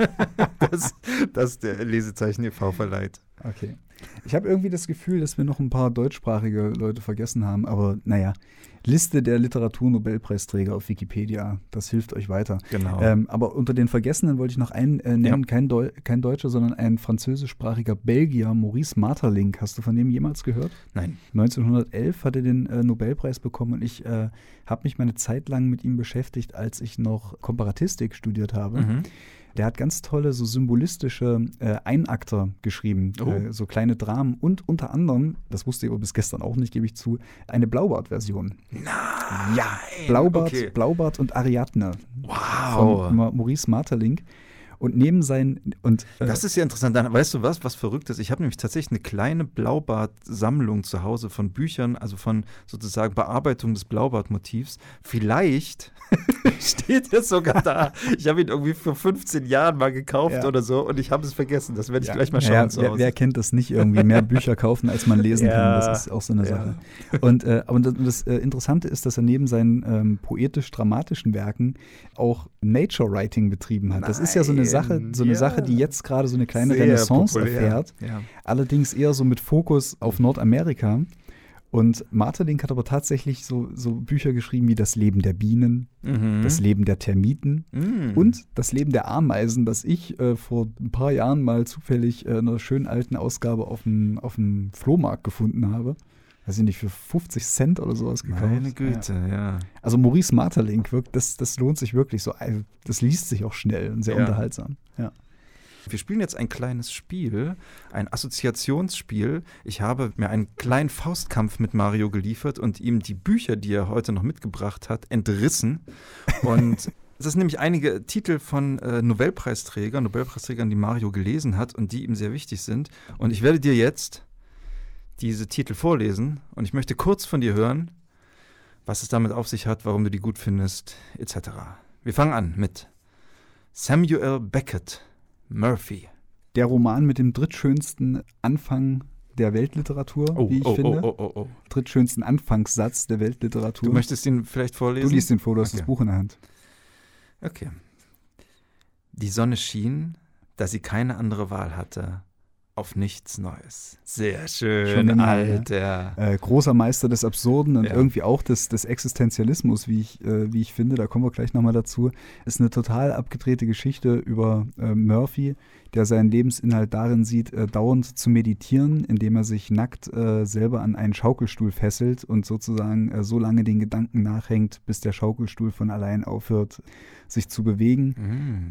Speaker 2: <laughs> das, das der Lesezeichen e.V. verleiht.
Speaker 1: Okay. Ich habe irgendwie das Gefühl, dass wir noch ein paar deutschsprachige Leute vergessen haben, aber naja, Liste der Literaturnobelpreisträger auf Wikipedia, das hilft euch weiter.
Speaker 2: Genau.
Speaker 1: Ähm, aber unter den Vergessenen wollte ich noch einen äh, nennen,
Speaker 2: Ja.
Speaker 1: kein, Deu kein Deutscher, sondern ein französischsprachiger Belgier, Maurice Maeterlinck. Hast du von dem jemals gehört?
Speaker 2: Nein.
Speaker 1: 1911 hat er den äh, Nobelpreis bekommen und ich äh, habe mich meine Zeit lang mit ihm beschäftigt, als ich noch Komparatistik studiert habe.
Speaker 2: Mhm.
Speaker 1: Der hat ganz tolle, so symbolistische äh, Einakter geschrieben,
Speaker 2: Oh.
Speaker 1: äh, so kleine Dramen und unter anderem, das wusste ich aber bis gestern auch nicht, gebe ich zu, eine Blaubart-Version.
Speaker 2: Nein.
Speaker 1: Ja, Blaubart,
Speaker 2: Okay.
Speaker 1: Blaubart und Ariadne
Speaker 2: Wow.
Speaker 1: von Ma Maurice Maeterlinck. Und neben seinen und äh,
Speaker 2: Das ist ja interessant. Dann, weißt du was, was verrückt ist? Ich habe nämlich tatsächlich eine kleine Blaubart-Sammlung zu Hause von Büchern, also von sozusagen Bearbeitung des Blaubart-Motivs. Vielleicht <laughs> steht er sogar da. Ich habe ihn irgendwie vor 15 Jahren mal gekauft
Speaker 1: Ja.
Speaker 2: oder so und ich habe es vergessen. Das werde ich
Speaker 1: ja,
Speaker 2: gleich mal schauen. zu
Speaker 1: wer, wer kennt das nicht irgendwie? Mehr <laughs> Bücher kaufen, als man lesen kann.
Speaker 2: Ja,
Speaker 1: Das ist auch so eine
Speaker 2: ja.
Speaker 1: Sache. Und äh, aber das, das äh, Interessante ist, dass er neben seinen ähm, poetisch-dramatischen Werken auch Nature Writing betrieben hat. Das ist ja so eine Sache, so eine
Speaker 2: Nein,
Speaker 1: Sache, die
Speaker 2: ja.
Speaker 1: jetzt gerade so eine kleine Renaissance
Speaker 2: populär.
Speaker 1: erfährt.
Speaker 2: Ja.
Speaker 1: Allerdings eher so mit Fokus auf Nordamerika. Und Martelink hat aber tatsächlich so, so Bücher geschrieben wie Das Leben der Bienen,
Speaker 2: Mhm.
Speaker 1: Das Leben der Termiten
Speaker 2: Mhm.
Speaker 1: und Das Leben der Ameisen, das ich äh, vor ein paar Jahren mal zufällig äh, in einer schönen alten Ausgabe auf dem Flohmarkt gefunden habe. Weiß ich nicht, für 50 Cent oder sowas gekauft.
Speaker 2: Meine Güte,
Speaker 1: Ja.
Speaker 2: ja.
Speaker 1: Also Maurice Martelink, wirkt, das, das lohnt sich wirklich so. Das liest sich auch schnell und sehr
Speaker 2: Ja.
Speaker 1: unterhaltsam. Ja.
Speaker 2: Wir spielen jetzt ein kleines Spiel, ein Assoziationsspiel. Ich habe mir einen kleinen Faustkampf mit Mario geliefert und ihm die Bücher, die er heute noch mitgebracht hat, entrissen. Und <laughs> es ist nämlich einige Titel von äh, Nobelpreisträgern, Nobelpreisträgern, die Mario gelesen hat und die ihm sehr wichtig sind. Und ich werde dir jetzt diese Titel vorlesen und ich möchte kurz von dir hören, was es damit auf sich hat, warum du die gut findest, etc. Wir fangen an mit Samuel Beckett. Murphy.
Speaker 1: Der Roman mit dem drittschönsten Anfang der Weltliteratur, wie ich
Speaker 2: oh,
Speaker 1: finde.
Speaker 2: oh, oh, oh.
Speaker 1: Drittschönsten Anfangssatz der Weltliteratur.
Speaker 2: Du möchtest ihn vielleicht vorlesen?
Speaker 1: Du liest den vor, du hast
Speaker 2: Okay.
Speaker 1: das Buch in der Hand.
Speaker 2: Okay. Die Sonne schien, da sie keine andere Wahl hatte, auf nichts Neues. Sehr schön,
Speaker 1: Schon
Speaker 2: Alter.
Speaker 1: Äh, großer Meister des Absurden und
Speaker 2: Ja.
Speaker 1: irgendwie auch des, des Existenzialismus, wie ich, äh, wie ich finde, da kommen wir gleich nochmal dazu, ist eine total abgedrehte Geschichte über äh, Murphy, der seinen Lebensinhalt darin sieht, äh, dauernd zu meditieren, indem er sich nackt äh, selber an einen Schaukelstuhl fesselt und sozusagen äh, so lange den Gedanken nachhängt, bis der Schaukelstuhl von allein aufhört, sich zu bewegen.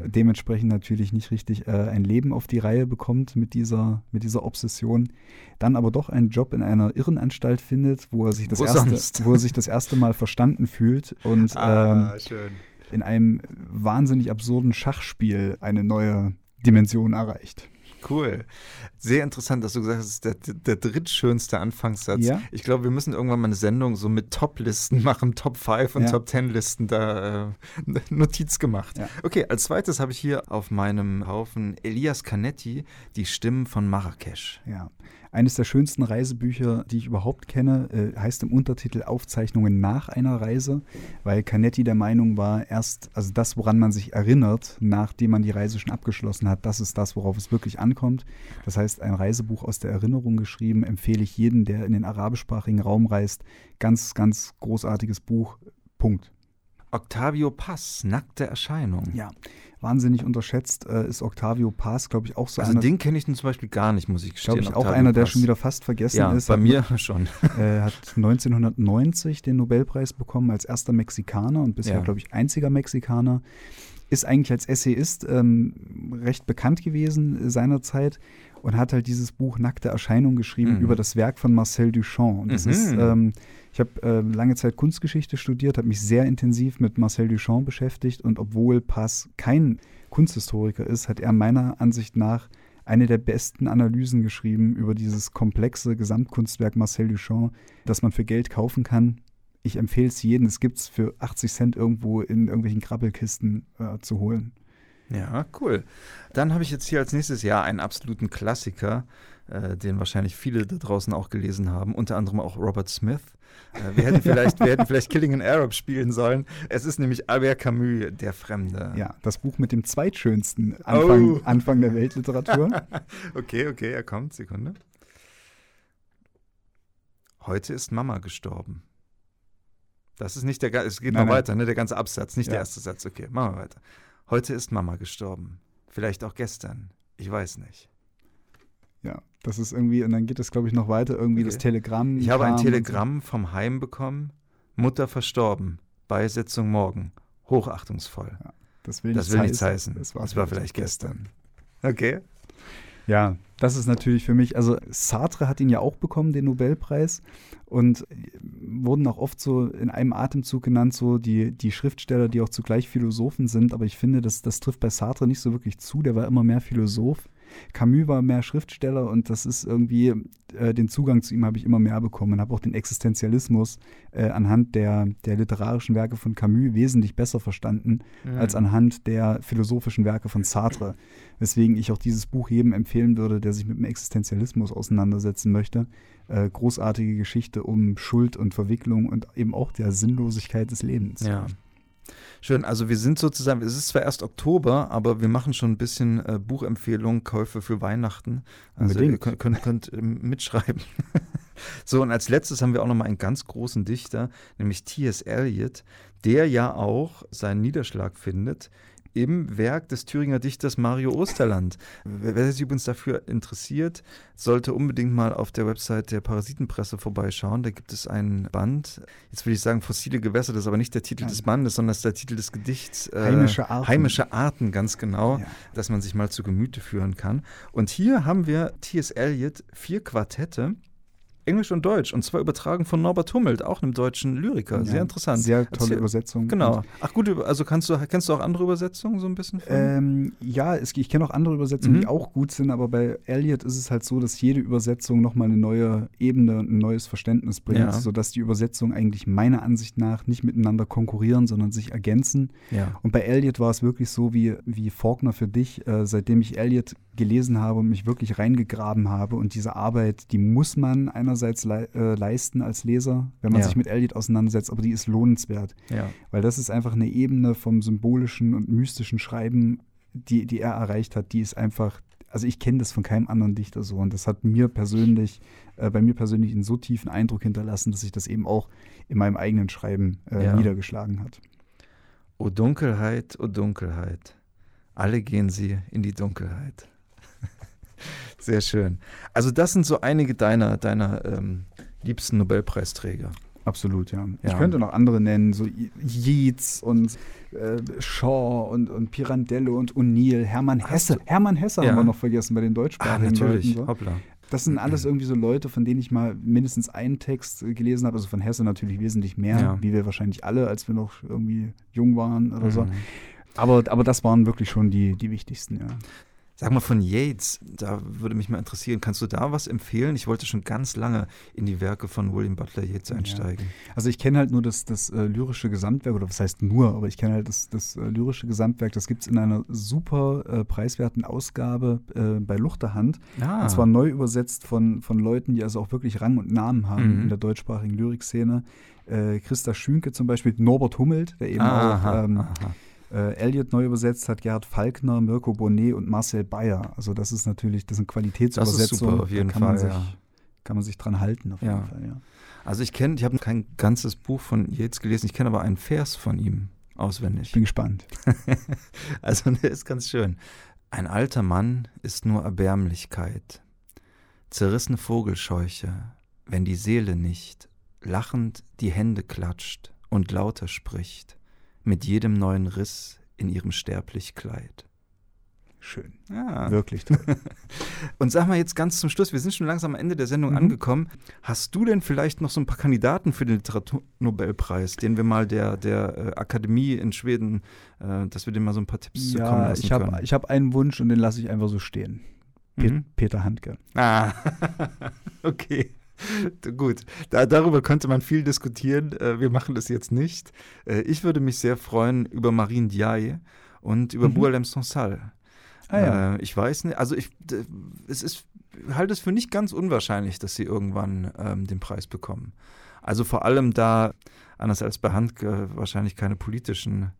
Speaker 2: Mm.
Speaker 1: dementsprechend natürlich nicht richtig äh, ein Leben auf die Reihe bekommt mit dieser, mit dieser Obsession, dann aber doch einen Job in einer Irrenanstalt findet, wo er sich das,
Speaker 2: Wo
Speaker 1: erste,
Speaker 2: sonst?
Speaker 1: wo er sich das erste Mal verstanden fühlt und
Speaker 2: Ah,
Speaker 1: ähm, in einem wahnsinnig absurden Schachspiel eine neue Dimension erreicht.
Speaker 2: Cool. Sehr interessant, dass du gesagt hast, es ist der, der drittschönste Anfangssatz.
Speaker 1: Ja.
Speaker 2: Ich glaube, wir müssen irgendwann mal eine Sendung so mit Top-Listen machen, Top 5 und
Speaker 1: Ja.
Speaker 2: Top 10 Listen, da äh, <laughs> Notiz gemacht.
Speaker 1: Ja.
Speaker 2: Okay, als zweites habe ich hier auf meinem Haufen Elias Canetti, die Stimmen von Marrakesch.
Speaker 1: Ja. Eines der schönsten Reisebücher, die ich überhaupt kenne, äh, heißt im Untertitel Aufzeichnungen nach einer Reise, weil Canetti der Meinung war, erst, also das, woran man sich erinnert, nachdem man die Reise schon abgeschlossen hat, das ist das, worauf es wirklich ankommt. Das heißt, ein Reisebuch aus der Erinnerung geschrieben, empfehle ich jedem, der in den arabischsprachigen Raum reist. Ganz, ganz großartiges Buch. Punkt.
Speaker 2: Octavio Paz, nackte Erscheinung.
Speaker 1: Ja, wahnsinnig unterschätzt äh, ist Octavio Paz, glaube ich, auch so
Speaker 2: Also
Speaker 1: einer,
Speaker 2: den kenne ich nun zum Beispiel gar nicht, muss ich gestehen.
Speaker 1: glaube ich, auch
Speaker 2: Octavio
Speaker 1: einer, der
Speaker 2: Paz.
Speaker 1: schon wieder fast vergessen
Speaker 2: ja,
Speaker 1: ist.
Speaker 2: bei
Speaker 1: Hat
Speaker 2: mir <laughs> schon.
Speaker 1: äh, hat 1990 den Nobelpreis bekommen als erster Mexikaner und bisher,
Speaker 2: Ja.
Speaker 1: glaube ich, einziger Mexikaner. Ist eigentlich als Essayist ähm, recht bekannt gewesen seinerzeit und hat halt dieses Buch Nackte Erscheinung geschrieben
Speaker 2: Mhm.
Speaker 1: über das Werk von Marcel Duchamp. Und das
Speaker 2: Mhm.
Speaker 1: ist, ähm, ich habe äh, lange Zeit Kunstgeschichte studiert, habe mich sehr intensiv mit Marcel Duchamp beschäftigt und obwohl Pass kein Kunsthistoriker ist, hat er meiner Ansicht nach eine der besten Analysen geschrieben über dieses komplexe Gesamtkunstwerk Marcel Duchamp, das man für Geld kaufen kann. Ich empfehle es jedem. Es gibt es für 80 Cent irgendwo in irgendwelchen Krabbelkisten äh, zu holen.
Speaker 2: Ja, cool. Dann habe ich jetzt hier als nächstes Jahr einen absoluten Klassiker, äh, den wahrscheinlich viele da draußen auch gelesen haben, unter anderem auch Robert Smith. Äh, wir, hätten <laughs> vielleicht, wir hätten vielleicht Killing an Arab spielen sollen. Es ist nämlich Albert Camus, Der Fremde.
Speaker 1: Ja, das Buch mit dem zweitschönsten Anfang,
Speaker 2: Oh.
Speaker 1: Anfang der Weltliteratur. <laughs>
Speaker 2: Okay, okay, er kommt. Sekunde. Heute ist Mama gestorben. Das ist nicht der, es geht
Speaker 1: Nein,
Speaker 2: noch
Speaker 1: nein.
Speaker 2: weiter, ne? Der ganze Absatz, nicht der
Speaker 1: Ja.
Speaker 2: erste Satz. Okay, machen wir weiter. Heute ist Mama gestorben. Vielleicht auch gestern. Ich weiß nicht.
Speaker 1: Ja, das ist irgendwie, und dann geht es, glaube ich, noch weiter. Irgendwie
Speaker 2: Okay.
Speaker 1: das Telegramm.
Speaker 2: Ich habe ein
Speaker 1: und so.
Speaker 2: Telegramm vom Heim bekommen. Mutter verstorben. Beisetzung morgen. Hochachtungsvoll.
Speaker 1: Das will,
Speaker 2: Das
Speaker 1: nichts
Speaker 2: will nichts heißen.
Speaker 1: Das,
Speaker 2: Das, war vielleicht gestern. Okay.
Speaker 1: Ja, das ist natürlich für mich, also Sartre hat ihn ja auch bekommen, den Nobelpreis, und wurden auch oft so in einem Atemzug genannt, so die, die Schriftsteller, die auch zugleich Philosophen sind, aber ich finde, das, das trifft bei Sartre nicht so wirklich zu, der war immer mehr Philosoph. Camus war mehr Schriftsteller und das ist irgendwie, äh, den Zugang zu ihm habe ich immer mehr bekommen und habe auch den Existenzialismus äh, anhand der, der literarischen Werke von Camus wesentlich besser verstanden
Speaker 2: Mhm.
Speaker 1: als anhand der philosophischen Werke von Sartre. Weswegen ich auch dieses Buch jedem empfehlen würde, der sich mit dem Existenzialismus auseinandersetzen möchte. Äh, großartige Geschichte um Schuld und Verwicklung und eben auch der Sinnlosigkeit des Lebens.
Speaker 2: Ja. Schön, also wir sind sozusagen, es ist zwar erst Oktober, aber wir machen schon ein bisschen äh, Buchempfehlungen, Käufe für Weihnachten. Also ihr
Speaker 1: Unbedingt.
Speaker 2: könnt, könnt, könnt ähm, mitschreiben. <laughs> so, und als letztes haben wir auch nochmal einen ganz großen Dichter, nämlich T.S. Eliot, der ja auch seinen Niederschlag findet im Werk des Thüringer Dichters Mario Osterland. Wer sich übrigens dafür interessiert, sollte unbedingt mal auf der Website der Parasitenpresse vorbeischauen. Da gibt es einen Band. Jetzt will ich sagen fossile Gewässer, das ist aber nicht der Titel
Speaker 1: Nein.
Speaker 2: des Bandes, sondern das ist der Titel des Gedichts. äh,
Speaker 1: Heimische Arten.
Speaker 2: Heimische Arten, ganz genau,
Speaker 1: Ja.
Speaker 2: dass man sich mal zu Gemüte führen kann. Und hier haben wir T.S. Eliot, vier Quartette. Englisch und Deutsch, und zwar übertragen von Norbert Hummelt, auch einem deutschen Lyriker. Sehr
Speaker 1: Ja,
Speaker 2: interessant.
Speaker 1: Sehr tolle
Speaker 2: Erzähl-
Speaker 1: Übersetzung.
Speaker 2: Genau. Ach gut, also kannst du, kennst du auch andere Übersetzungen so ein bisschen?
Speaker 1: Ähm, ja, es, ich kenne auch andere Übersetzungen,
Speaker 2: Mhm.
Speaker 1: die auch gut sind, aber bei Eliot ist es halt so, dass jede Übersetzung nochmal eine neue Ebene und ein neues Verständnis bringt,
Speaker 2: Ja.
Speaker 1: sodass die Übersetzungen eigentlich meiner Ansicht nach nicht miteinander konkurrieren, sondern sich ergänzen.
Speaker 2: ja.
Speaker 1: Und bei Eliot war es wirklich so wie, wie Faulkner für dich, äh, seitdem ich Eliot gelesen habe und mich wirklich reingegraben habe. Und diese Arbeit, die muss man einerseits lei äh, leisten als Leser, wenn man
Speaker 2: Ja.
Speaker 1: sich mit Eliot auseinandersetzt, aber die ist lohnenswert.
Speaker 2: ja.
Speaker 1: Weil das ist einfach eine Ebene vom symbolischen und mystischen Schreiben, die, die er erreicht hat, die ist einfach, also ich kenne das von keinem anderen Dichter so. Und das hat mir persönlich, äh, bei mir persönlich einen so tiefen Eindruck hinterlassen, dass sich das eben auch in meinem eigenen Schreiben äh,
Speaker 2: Ja.
Speaker 1: niedergeschlagen hat.
Speaker 2: O Dunkelheit, o Dunkelheit. Alle gehen sie in die Dunkelheit. Sehr schön. Also das sind so einige deiner, deiner ähm, liebsten Nobelpreisträger.
Speaker 1: Absolut, ja.
Speaker 2: Ja.
Speaker 1: Ich könnte noch andere nennen, so Yeats und äh, Shaw und, und Pirandello und O'Neill, Hermann Hesse. Hermann Hesse
Speaker 2: Ja.
Speaker 1: haben wir noch vergessen bei den
Speaker 2: Ah,
Speaker 1: deutschsprachigen
Speaker 2: natürlich.
Speaker 1: Leuten. So.
Speaker 2: Hoppla.
Speaker 1: Das sind alles irgendwie so Leute, von denen ich mal mindestens einen Text äh, gelesen habe. Also von Hesse natürlich wesentlich mehr,
Speaker 2: Ja.
Speaker 1: wie wir wahrscheinlich alle, als wir noch irgendwie jung waren oder so.
Speaker 2: Mhm.
Speaker 1: Aber, aber das waren wirklich schon die, die wichtigsten, ja.
Speaker 2: Sag mal von Yates, da würde mich mal interessieren, kannst du da was empfehlen? Ich wollte schon ganz lange in die Werke von William Butler Yeats einsteigen.
Speaker 1: Ja. Also ich kenne halt nur das, das äh, lyrische Gesamtwerk, oder was heißt nur, aber ich kenne halt das, das äh, lyrische Gesamtwerk, das gibt es in einer super äh, preiswerten Ausgabe äh, bei Luchterhand. Ah. Und zwar neu übersetzt von, von Leuten, die also auch wirklich Rang und Namen haben mhm. in der deutschsprachigen Lyrikszene. Äh, Christa Schünke zum Beispiel, Norbert Hummelt, der eben aha, auch ähm, aha äh, Elliot neu übersetzt hat Gerhard Falkner, Mirko Bonnet und Marcel Bayer. Also das ist natürlich, das sind Qualitätsübersetzungen. Das ist super,
Speaker 2: auf jeden
Speaker 1: kann
Speaker 2: Fall,
Speaker 1: man sich,
Speaker 2: ja.
Speaker 1: kann man sich dran halten, auf
Speaker 2: ja.
Speaker 1: jeden Fall, ja.
Speaker 2: Also ich kenne, ich habe kein ganzes Buch von Yates gelesen, ich kenne aber einen Vers von ihm auswendig.
Speaker 1: Ich bin gespannt. <laughs>
Speaker 2: also der ist ganz schön. Ein alter Mann ist nur Erbärmlichkeit, zerrissene Vogelscheuche, wenn die Seele nicht lachend die Hände klatscht und lauter spricht mit jedem neuen Riss in ihrem sterblich Kleid.
Speaker 1: Schön.
Speaker 2: Ja.
Speaker 1: Wirklich toll. <laughs>
Speaker 2: Und sag mal jetzt ganz zum Schluss, wir sind schon langsam am Ende der Sendung mhm. angekommen. Hast du denn vielleicht noch so ein paar Kandidaten für den Literaturnobelpreis, den wir mal der, der äh, Akademie in Schweden, äh, dass wir dem mal so ein paar Tipps
Speaker 1: ja,
Speaker 2: zukommen lassen
Speaker 1: ich hab,
Speaker 2: können?
Speaker 1: Ich habe einen Wunsch und den lasse ich einfach so stehen. Pe mhm. Peter Handke.
Speaker 2: Ah, <laughs> okay. <laughs> Gut, da, darüber könnte man viel diskutieren. Äh, wir machen das jetzt nicht. Äh, ich würde mich sehr freuen über Marine Diaye und über mhm. Boualem Sonsal.
Speaker 1: Ah, ja.
Speaker 2: Äh, ich weiß nicht, also ich, es ist, halte es für nicht ganz unwahrscheinlich, dass sie irgendwann ähm, den Preis bekommen. Also vor allem da, anders als bei Handke, wahrscheinlich keine politischen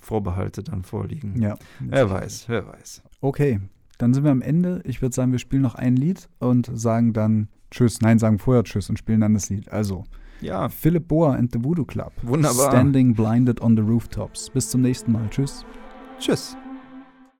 Speaker 2: Vorbehalte dann vorliegen.
Speaker 1: Ja.
Speaker 2: Wer weiß, wer weiß.
Speaker 1: Okay, dann sind wir am Ende. Ich würde sagen, wir spielen noch ein Lied und sagen dann Tschüss. Nein, sagen vorher Tschüss und spielen dann das Lied. Also,
Speaker 2: ja.
Speaker 1: Philip Boa and the Voodoo Club.
Speaker 2: Wunderbar.
Speaker 1: Standing blinded on the rooftops. Bis zum nächsten Mal. Tschüss.
Speaker 2: Tschüss.